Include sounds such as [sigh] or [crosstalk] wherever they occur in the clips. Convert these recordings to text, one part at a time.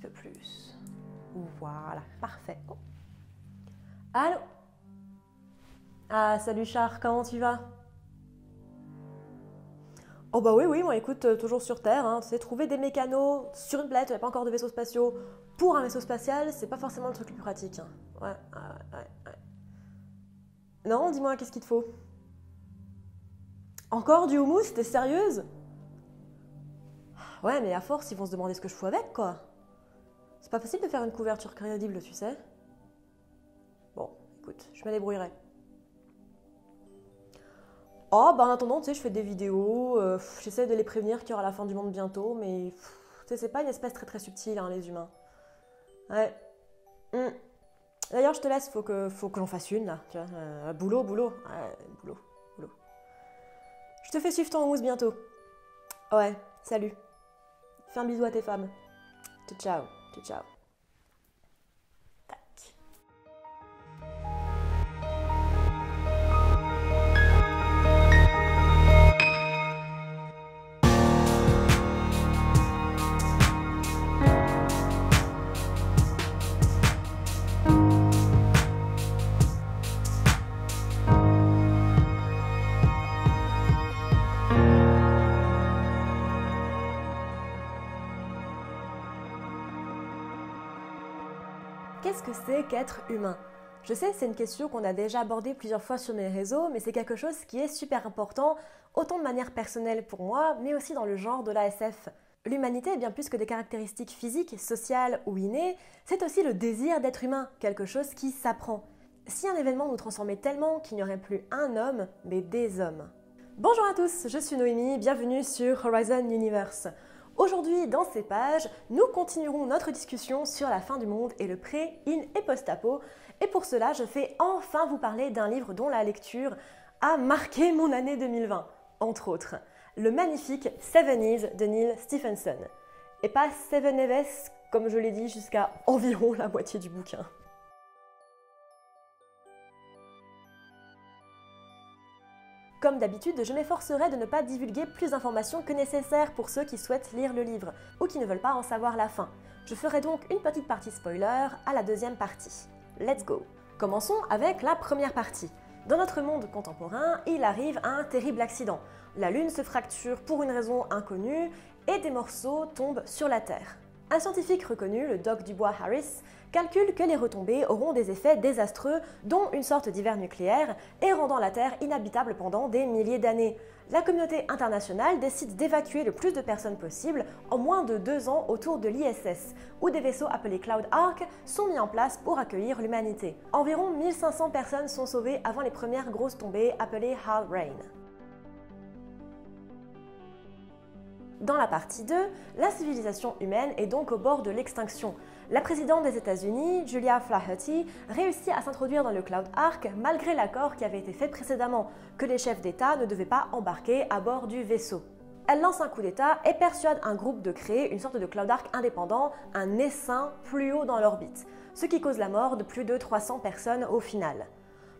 peu plus. Voilà, parfait. Oh. Allô? Ah, salut Char, comment tu vas? Oh bah oui, oui, moi écoute, euh, toujours sur Terre, hein, tu sais, trouver des mécanos sur une planète où il n'y a pas encore de vaisseaux spatiaux pour un vaisseau spatial, c'est pas forcément le truc le plus pratique. hein. Ouais, ouais, ouais, ouais. Non, dis-moi, qu'est-ce qu'il te faut? Encore du houmous? T'es sérieuse? Ouais, mais à force, ils vont se demander ce que je fous avec, quoi. C'est pas facile de faire une couverture crédible, tu sais. Bon, écoute, je me débrouillerai. Oh, bah en attendant, tu sais, je fais des vidéos, euh, j'essaie de les prévenir qu'il y aura la fin du monde bientôt, mais tu sais, c'est pas une espèce très très subtile, hein, les humains. Ouais. Hmm. D'ailleurs, je te laisse, faut que, faut que j'en fasse une, là, tu vois. Euh, boulot, boulot. Ouais, boulot, boulot. Je te fais suivre ton houmous bientôt. Ouais, salut. Fais un bisou à tes femmes. Ciao, ciao. Ciao, ciao. Qu'est-ce que c'est qu'être humain Je sais, c'est une question qu'on a déjà abordée plusieurs fois sur mes réseaux, mais c'est quelque chose qui est super important, autant de manière personnelle pour moi, mais aussi dans le genre de l'ASF. L'humanité est bien plus que des caractéristiques physiques, sociales ou innées, c'est aussi le désir d'être humain, quelque chose qui s'apprend. Si un événement nous transformait tellement qu'il n'y aurait plus un homme, mais des hommes. Bonjour à tous, je suis Noémie, bienvenue sur Horizon Universe. Aujourd'hui, dans ces pages, nous continuerons notre discussion sur la fin du monde et le pré, in et post-apo. Et pour cela, je fais enfin vous parler d'un livre dont la lecture a marqué mon année 2020, entre autres. Le magnifique Seven Years de Neil Stephenson. Et pas Seven Eves, comme je l'ai dit, jusqu'à environ la moitié du bouquin. Comme d'habitude, je m'efforcerai de ne pas divulguer plus d'informations que nécessaire pour ceux qui souhaitent lire le livre ou qui ne veulent pas en savoir la fin. Je ferai donc une petite partie spoiler à la deuxième partie. Let's go Commençons avec la première partie. Dans notre monde contemporain, il arrive un terrible accident. La Lune se fracture pour une raison inconnue et des morceaux tombent sur la Terre. Un scientifique reconnu, le Doc Dubois Harris, calcule que les retombées auront des effets désastreux, dont une sorte d'hiver nucléaire, et rendant la Terre inhabitable pendant des milliers d'années. La communauté internationale décide d'évacuer le plus de personnes possible en moins de deux ans autour de l'ISS, où des vaisseaux appelés Cloud Ark sont mis en place pour accueillir l'humanité. Environ 1500 personnes sont sauvées avant les premières grosses tombées appelées Hal Rain. Dans la partie 2, la civilisation humaine est donc au bord de l'extinction. La présidente des États-Unis, Julia Flaherty, réussit à s'introduire dans le Cloud Ark malgré l'accord qui avait été fait précédemment, que les chefs d'État ne devaient pas embarquer à bord du vaisseau. Elle lance un coup d'État et persuade un groupe de créer une sorte de Cloud Ark indépendant, un essaim plus haut dans l'orbite, ce qui cause la mort de plus de 300 personnes au final.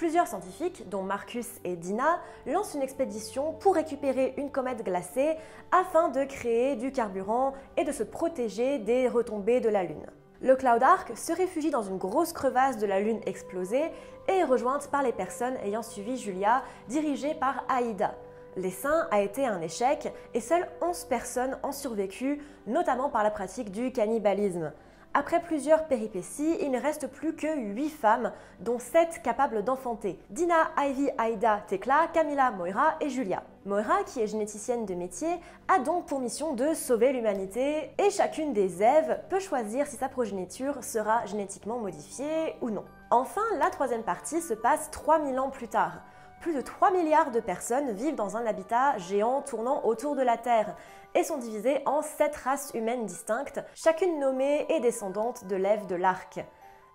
Plusieurs scientifiques, dont Marcus et Dina, lancent une expédition pour récupérer une comète glacée afin de créer du carburant et de se protéger des retombées de la Lune. Le Cloud Ark se réfugie dans une grosse crevasse de la Lune explosée et est rejointe par les personnes ayant suivi Julia, dirigée par Aïda. L'essaim a été un échec et seules 11 personnes ont survécu, notamment par la pratique du cannibalisme. Après plusieurs péripéties, il ne reste plus que 8 femmes, dont 7 capables d'enfanter. Dina, Ivy, Aida, Tekla, Camilla, Moira et Julia. Moira, qui est généticienne de métier, a donc pour mission de sauver l'humanité et chacune des Èves peut choisir si sa progéniture sera génétiquement modifiée ou non. Enfin, la troisième partie se passe 3000 ans plus tard. Plus de 3 milliards de personnes vivent dans un habitat géant tournant autour de la Terre et sont divisées en 7 races humaines distinctes, chacune nommée et descendante de l'Ève de l'Arc.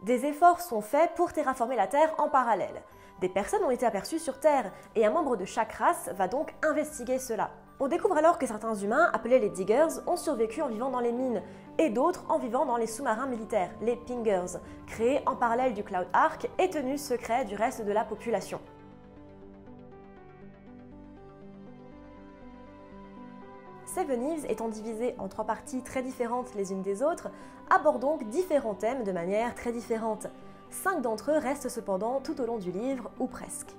Des efforts sont faits pour terraformer la Terre en parallèle. Des personnes ont été aperçues sur Terre et un membre de chaque race va donc investiguer cela. On découvre alors que certains humains, appelés les Diggers, ont survécu en vivant dans les mines, et d'autres en vivant dans les sous-marins militaires, les Pingers, créés en parallèle du Cloud Ark et tenus secrets du reste de la population. Seven Eves étant divisée en trois parties très différentes les unes des autres, aborde donc différents thèmes de manière très différente. Cinq d'entre eux restent cependant tout au long du livre, ou presque.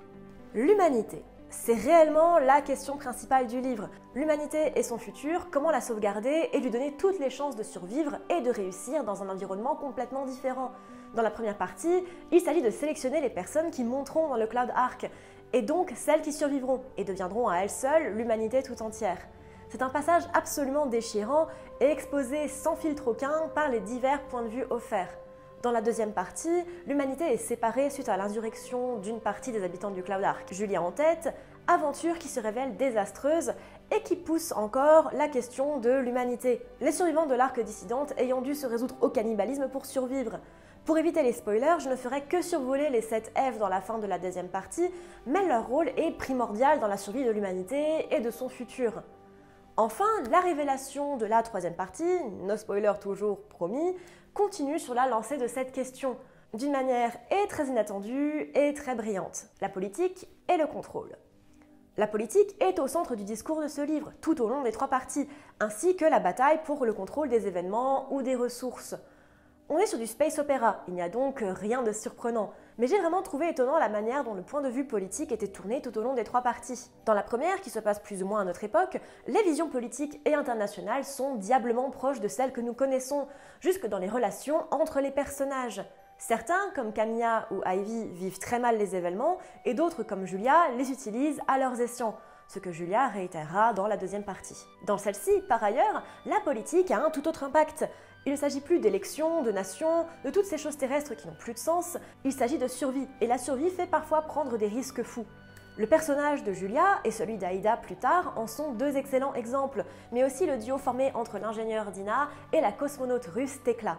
L'humanité. C'est réellement la question principale du livre. L'humanité et son futur, comment la sauvegarder et lui donner toutes les chances de survivre et de réussir dans un environnement complètement différent. Dans la première partie, il s'agit de sélectionner les personnes qui monteront dans le Cloud Ark, et donc celles qui survivront et deviendront à elles seules l'humanité tout entière. C'est un passage absolument déchirant et exposé sans filtre aucun par les divers points de vue offerts. Dans la deuxième partie, l'humanité est séparée suite à l'insurrection d'une partie des habitants du Cloud Ark. Julia en tête, aventure qui se révèle désastreuse et qui pousse encore la question de l'humanité. Les survivants de l'arc dissidente ayant dû se résoudre au cannibalisme pour survivre. Pour éviter les spoilers, je ne ferai que survoler les 7 F dans la fin de la deuxième partie, mais leur rôle est primordial dans la survie de l'humanité et de son futur. Enfin, la révélation de la troisième partie, no spoiler toujours promis, continue sur la lancée de cette question, d'une manière et très inattendue et très brillante. La politique et le contrôle. La politique est au centre du discours de ce livre, tout au long des trois parties, ainsi que la bataille pour le contrôle des événements ou des ressources. On est sur du space opéra, il n'y a donc rien de surprenant, mais j'ai vraiment trouvé étonnant la manière dont le point de vue politique était tourné tout au long des trois parties. Dans la première, qui se passe plus ou moins à notre époque, les visions politiques et internationales sont diablement proches de celles que nous connaissons, jusque dans les relations entre les personnages. Certains, comme Camilla ou Ivy, vivent très mal les événements, et d'autres, comme Julia, les utilisent à leurs escients ce que Julia réitérera dans la deuxième partie. Dans celle-ci, par ailleurs, la politique a un tout autre impact. Il ne s'agit plus d'élections, de nations, de toutes ces choses terrestres qui n'ont plus de sens, il s'agit de survie, et la survie fait parfois prendre des risques fous. Le personnage de Julia et celui d'Aïda plus tard en sont deux excellents exemples, mais aussi le duo formé entre l'ingénieur Dina et la cosmonaute russe Tekla.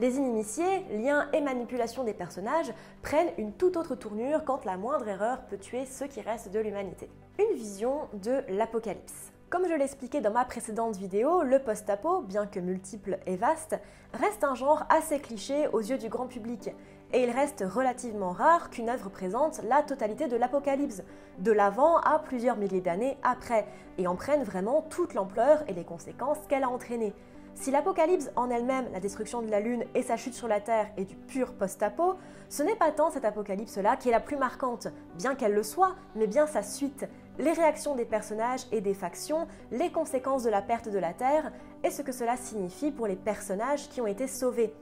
Les inimitiés, liens et manipulation des personnages prennent une toute autre tournure quand la moindre erreur peut tuer ceux qui restent de l'humanité. Une vision de l'apocalypse. Comme je l'expliquais dans ma précédente vidéo, le post-apo, bien que multiple et vaste, reste un genre assez cliché aux yeux du grand public, et il reste relativement rare qu'une œuvre présente la totalité de l'apocalypse, de l'avant à plusieurs milliers d'années après, et en prenne vraiment toute l'ampleur et les conséquences qu'elle a entraînées. Si l'apocalypse en elle-même, la destruction de la Lune et sa chute sur la Terre est du pur post-apo, ce n'est pas tant cette apocalypse-là qui est la plus marquante, bien qu'elle le soit, mais bien sa suite, les réactions des personnages et des factions, les conséquences de la perte de la Terre et ce que cela signifie pour les personnages qui ont été sauvés.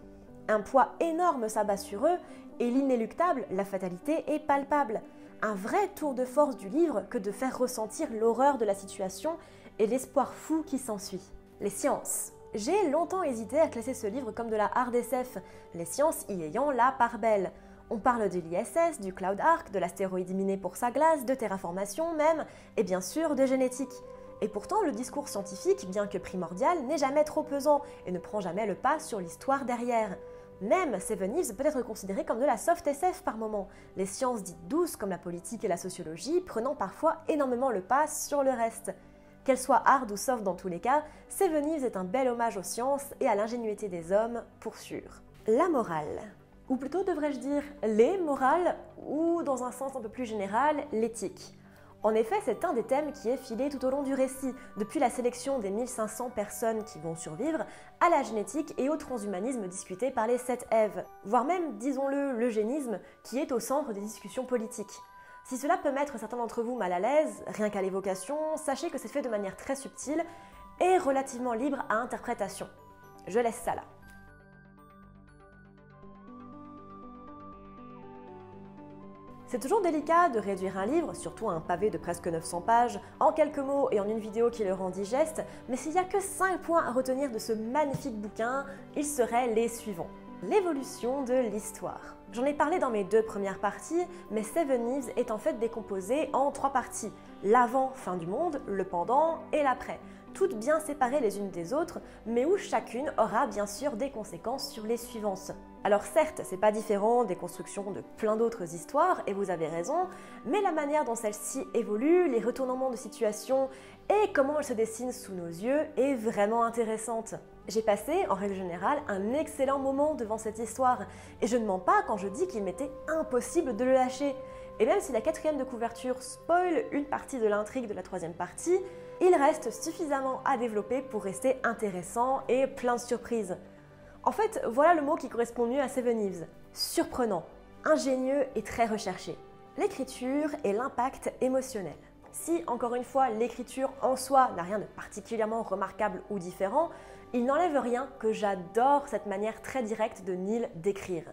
Un poids énorme s'abat sur eux et l'inéluctable, la fatalité, est palpable. Un vrai tour de force du livre que de faire ressentir l'horreur de la situation et l'espoir fou qui s'ensuit. Les sciences. J'ai longtemps hésité à classer ce livre comme de la hard les sciences y ayant la part belle. On parle de l'ISS, du Cloud Ark, de l'astéroïde miné pour sa glace, de terraformation même, et bien sûr de génétique. Et pourtant, le discours scientifique, bien que primordial, n'est jamais trop pesant et ne prend jamais le pas sur l'histoire derrière. Même Seven Eves peut être considéré comme de la soft SF par moment, les sciences dites douces comme la politique et la sociologie prenant parfois énormément le pas sur le reste. Qu'elle soit hard ou soft dans tous les cas, Seven Eves est un bel hommage aux sciences et à l'ingénuité des hommes, pour sûr. La morale. Ou plutôt devrais-je dire les morales, ou dans un sens un peu plus général, l'éthique. En effet, c'est un des thèmes qui est filé tout au long du récit, depuis la sélection des 1500 personnes qui vont survivre, à la génétique et au transhumanisme discuté par les sept Èves, voire même, disons-le, l'eugénisme, qui est au centre des discussions politiques. Si cela peut mettre certains d'entre vous mal à l'aise, rien qu'à l'évocation, sachez que c'est fait de manière très subtile et relativement libre à interprétation. Je laisse ça là. C'est toujours délicat de réduire un livre, surtout un pavé de presque 900 pages, en quelques mots et en une vidéo qui le rend digeste, mais s'il n'y a que 5 points à retenir de ce magnifique bouquin, ils seraient les suivants l'évolution de l'histoire. J'en ai parlé dans mes deux premières parties, mais Seven Eves est en fait décomposé en trois parties. L'avant, fin du monde, le pendant et l'après. Toutes bien séparées les unes des autres, mais où chacune aura bien sûr des conséquences sur les suivantes. Alors certes, c'est pas différent des constructions de plein d'autres histoires, et vous avez raison, mais la manière dont celle-ci évolue, les retournements de situation et comment elle se dessine sous nos yeux est vraiment intéressante. J'ai passé, en règle générale, un excellent moment devant cette histoire, et je ne mens pas quand je dis qu'il m'était impossible de le lâcher. Et même si la quatrième de couverture spoil une partie de l'intrigue de la troisième partie, il reste suffisamment à développer pour rester intéressant et plein de surprises. En fait, voilà le mot qui correspond mieux à Seven Eves. Surprenant, ingénieux et très recherché. L'écriture et l'impact émotionnel. Si, encore une fois, l'écriture en soi n'a rien de particulièrement remarquable ou différent, il n'enlève rien que j'adore cette manière très directe de Neil d'écrire.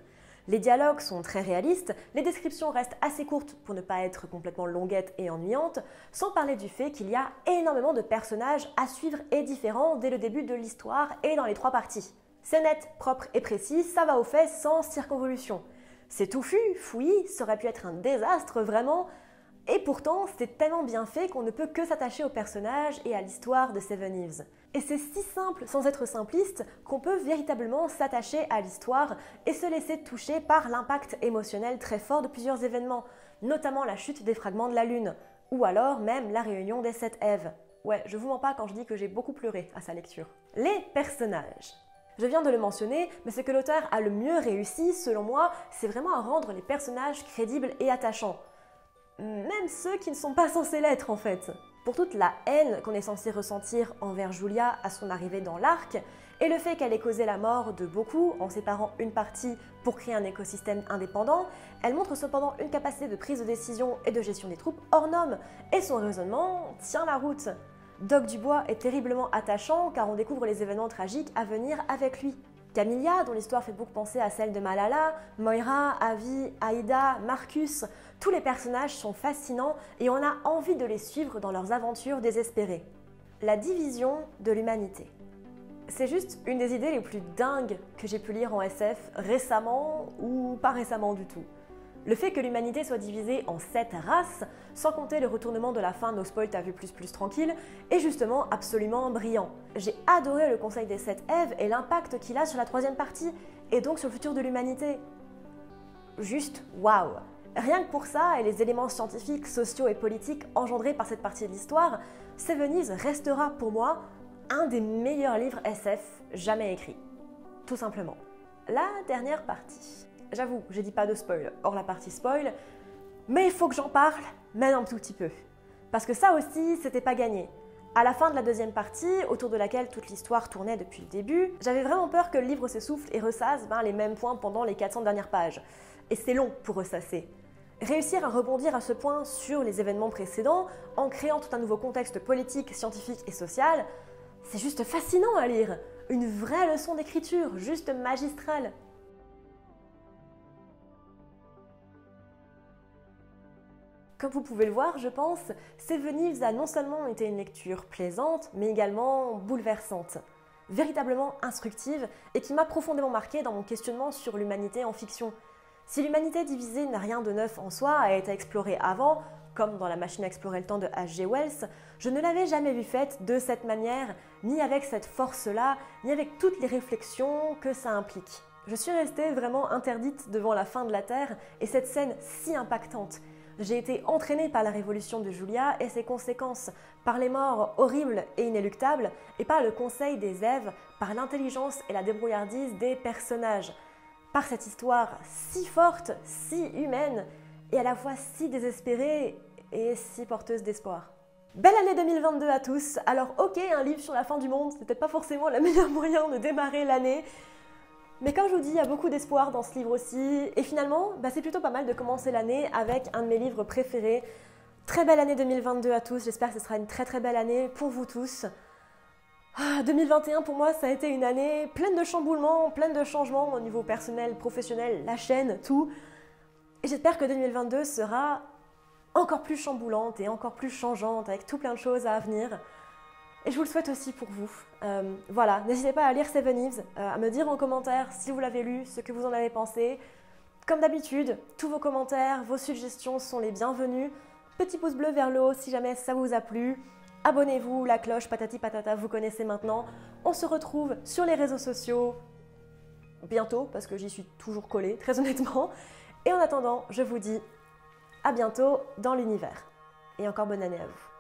Les dialogues sont très réalistes, les descriptions restent assez courtes pour ne pas être complètement longuettes et ennuyantes, sans parler du fait qu'il y a énormément de personnages à suivre et différents dès le début de l'histoire et dans les trois parties. C'est net, propre et précis, ça va au fait sans circonvolution. C'est touffu, fouillis, ça aurait pu être un désastre vraiment, et pourtant, c'est tellement bien fait qu'on ne peut que s'attacher au personnage et à l'histoire de Seven Eves. Et c'est si simple, sans être simpliste, qu'on peut véritablement s'attacher à l'histoire et se laisser toucher par l'impact émotionnel très fort de plusieurs événements, notamment la chute des fragments de la Lune, ou alors même la réunion des sept Èves. Ouais, je vous mens pas quand je dis que j'ai beaucoup pleuré à sa lecture. Les personnages. Je viens de le mentionner, mais ce que l'auteur a le mieux réussi, selon moi, c'est vraiment à rendre les personnages crédibles et attachants même ceux qui ne sont pas censés l'être en fait. Pour toute la haine qu'on est censé ressentir envers Julia à son arrivée dans l'arc, et le fait qu'elle ait causé la mort de beaucoup en séparant une partie pour créer un écosystème indépendant, elle montre cependant une capacité de prise de décision et de gestion des troupes hors norme, et son raisonnement tient la route. Doc Dubois est terriblement attachant car on découvre les événements tragiques à venir avec lui. Camilla, dont l'histoire fait beaucoup penser à celle de Malala, Moira, Avi, Aïda, Marcus, tous les personnages sont fascinants et on a envie de les suivre dans leurs aventures désespérées. La division de l'humanité. C'est juste une des idées les plus dingues que j'ai pu lire en SF récemment ou pas récemment du tout. Le fait que l'humanité soit divisée en sept races, sans compter le retournement de la fin No Spoil T'as vu plus plus tranquille, est justement absolument brillant. J'ai adoré le conseil des sept Èves et l'impact qu'il a sur la troisième partie, et donc sur le futur de l'humanité. Juste waouh Rien que pour ça et les éléments scientifiques, sociaux et politiques engendrés par cette partie de l'histoire, Seven restera pour moi un des meilleurs livres SF jamais écrits. Tout simplement. La dernière partie. J'avoue, j'ai dit pas de spoil, hors la partie spoil, mais il faut que j'en parle, même un tout petit peu. Parce que ça aussi, c'était pas gagné. À la fin de la deuxième partie, autour de laquelle toute l'histoire tournait depuis le début, j'avais vraiment peur que le livre s'essouffle et ressasse ben, les mêmes points pendant les 400 dernières pages. Et c'est long pour ressasser. Réussir à rebondir à ce point sur les événements précédents, en créant tout un nouveau contexte politique, scientifique et social, c'est juste fascinant à lire. Une vraie leçon d'écriture, juste magistrale. Comme vous pouvez le voir, je pense, Seven Eves a non seulement été une lecture plaisante, mais également bouleversante, véritablement instructive et qui m'a profondément marqué dans mon questionnement sur l'humanité en fiction. Si l'humanité divisée n'a rien de neuf en soi, a été explorée avant, comme dans la machine à explorer le temps de H.G. Wells, je ne l'avais jamais vue faite de cette manière, ni avec cette force-là, ni avec toutes les réflexions que ça implique. Je suis restée vraiment interdite devant la fin de la Terre et cette scène si impactante j'ai été entraînée par la révolution de Julia et ses conséquences, par les morts horribles et inéluctables, et par le conseil des Èves, par l'intelligence et la débrouillardise des personnages, par cette histoire si forte, si humaine, et à la fois si désespérée et si porteuse d'espoir. Belle année 2022 à tous. Alors ok, un livre sur la fin du monde, c'était pas forcément le meilleur [laughs] moyen de démarrer l'année, mais comme je vous dis, il y a beaucoup d'espoir dans ce livre aussi. Et finalement, bah, c'est plutôt pas mal de commencer l'année avec un de mes livres préférés. Très belle année 2022 à tous. J'espère que ce sera une très très belle année pour vous tous. 2021 ah, pour moi, ça a été une année pleine de chamboulements, pleine de changements au niveau personnel, professionnel, la chaîne, tout. Et j'espère que 2022 sera encore plus chamboulante et encore plus changeante avec tout plein de choses à venir. Et je vous le souhaite aussi pour vous. Euh, voilà, n'hésitez pas à lire Seven Eves, euh, à me dire en commentaire si vous l'avez lu, ce que vous en avez pensé. Comme d'habitude, tous vos commentaires, vos suggestions sont les bienvenus. Petit pouce bleu vers le haut si jamais ça vous a plu. Abonnez-vous, la cloche, patati patata, vous connaissez maintenant. On se retrouve sur les réseaux sociaux bientôt, parce que j'y suis toujours collée, [laughs] très honnêtement. Et en attendant, je vous dis à bientôt dans l'univers. Et encore bonne année à vous.